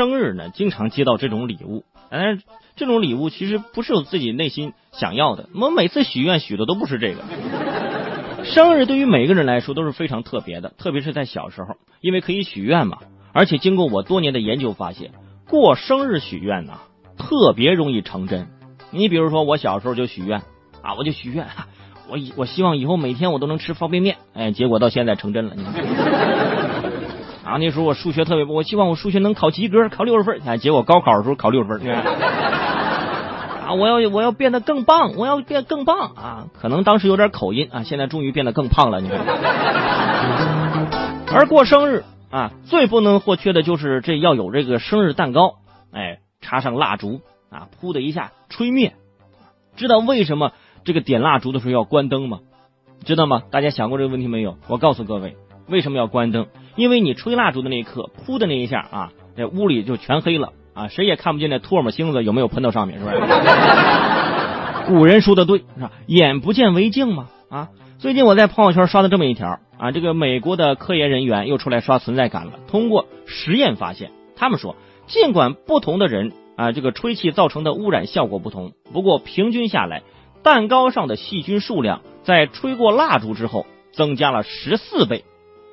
生日呢，经常接到这种礼物，但是这种礼物其实不是我自己内心想要的。我每次许愿许的都不是这个。生日对于每个人来说都是非常特别的，特别是在小时候，因为可以许愿嘛。而且经过我多年的研究发现，过生日许愿呐，特别容易成真。你比如说，我小时候就许愿啊，我就许愿，我我希望以后每天我都能吃方便面，哎，结果到现在成真了。你看，啊，那时候我数学特别，我希望我数学能考及格，考六十分，哎，结果高考的时候考六十分。啊，我要我要变得更棒，我要变更棒啊！可能当时有点口音啊，现在终于变得更胖了。你看，而过生日啊，最不能或缺的就是这要有这个生日蛋糕，哎，插上蜡烛啊，噗的一下吹灭。知道为什么这个点蜡烛的时候要关灯吗？知道吗？大家想过这个问题没有？我告诉各位，为什么要关灯？因为你吹蜡烛的那一刻，噗的那一下啊，这屋里就全黑了。啊，谁也看不见那唾沫星子有没有喷到上面，是不是？古人说的对，是吧？眼不见为净嘛。啊，最近我在朋友圈刷的这么一条啊，这个美国的科研人员又出来刷存在感了。通过实验发现，他们说，尽管不同的人啊，这个吹气造成的污染效果不同，不过平均下来，蛋糕上的细菌数量在吹过蜡烛之后增加了十四倍。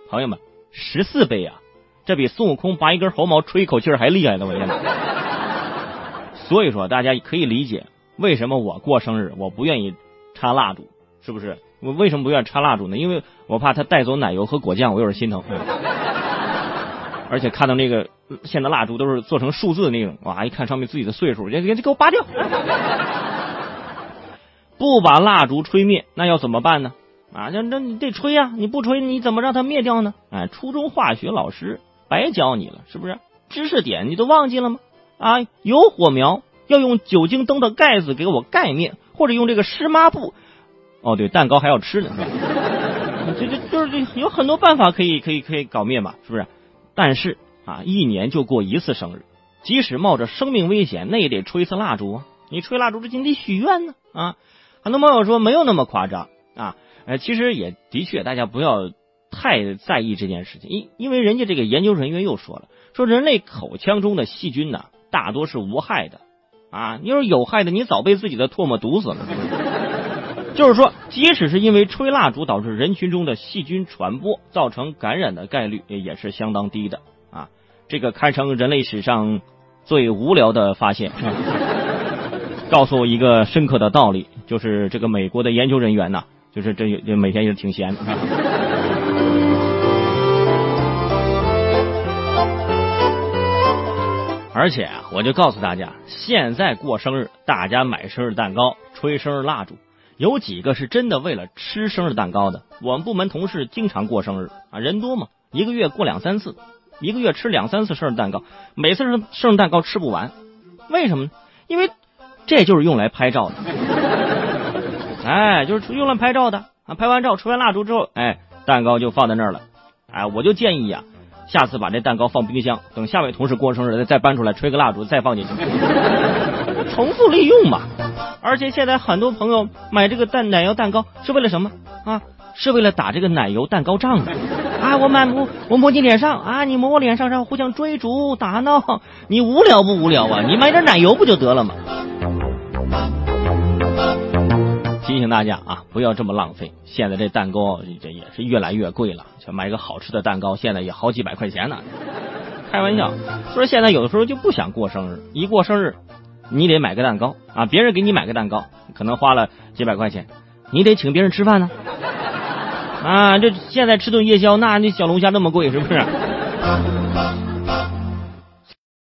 朋友们，十四倍啊！这比孙悟空拔一根猴毛吹一口气还厉害呢！我天哪！所以说，大家可以理解为什么我过生日我不愿意插蜡烛，是不是？我为什么不愿意插蜡烛呢？因为我怕它带走奶油和果酱，我有点心疼。而且看到那个现在蜡烛都是做成数字的那种，哇！一看上面自己的岁数，这这给我拔掉！不把蜡烛吹灭，那要怎么办呢？啊，那那你得吹呀！你不吹，你怎么让它灭掉呢？哎，初中化学老师。白教你了，是不是？知识点你都忘记了吗？啊，有火苗要用酒精灯的盖子给我盖灭，或者用这个湿抹布。哦，对，蛋糕还要吃呢，是吧？这这就是有很多办法可以可以可以搞灭嘛，是不是？但是啊，一年就过一次生日，即使冒着生命危险，那也得吹一次蜡烛啊！你吹蜡烛之前得许愿呢啊！很多网友说没有那么夸张啊，呃，其实也的确，大家不要。太在意这件事情，因因为人家这个研究人员又说了，说人类口腔中的细菌呢，大多是无害的，啊，你说有害的，你早被自己的唾沫毒死了。就是说，即使是因为吹蜡烛导致人群中的细菌传播，造成感染的概率也是相当低的啊。这个堪称人类史上最无聊的发现，告诉我一个深刻的道理，就是这个美国的研究人员呢，就是这这每天也挺闲。而且啊，我就告诉大家，现在过生日，大家买生日蛋糕、吹生日蜡烛，有几个是真的为了吃生日蛋糕的？我们部门同事经常过生日啊，人多嘛，一个月过两三次，一个月吃两三次生日蛋糕，每次生生日蛋糕吃不完，为什么呢？因为这就是用来拍照的，哎，就是用来拍照的啊，拍完照、吹完蜡烛之后，哎，蛋糕就放在那儿了，哎，我就建议呀。下次把这蛋糕放冰箱，等下位同事过生日再搬出来吹个蜡烛再放进去，重复利用嘛。而且现在很多朋友买这个蛋奶油蛋糕是为了什么啊？是为了打这个奶油蛋糕仗的啊！我满摸我抹你脸上啊，你抹我脸上，然后互相追逐打闹，你无聊不无聊啊？你买点奶油不就得了吗？提醒大家啊，不要这么浪费。现在这蛋糕这也是越来越贵了，想买个好吃的蛋糕，现在也好几百块钱呢。开玩笑，说现在有的时候就不想过生日，一过生日，你得买个蛋糕啊，别人给你买个蛋糕，可能花了几百块钱，你得请别人吃饭呢。啊，这现在吃顿夜宵，那那小龙虾那么贵，是不是？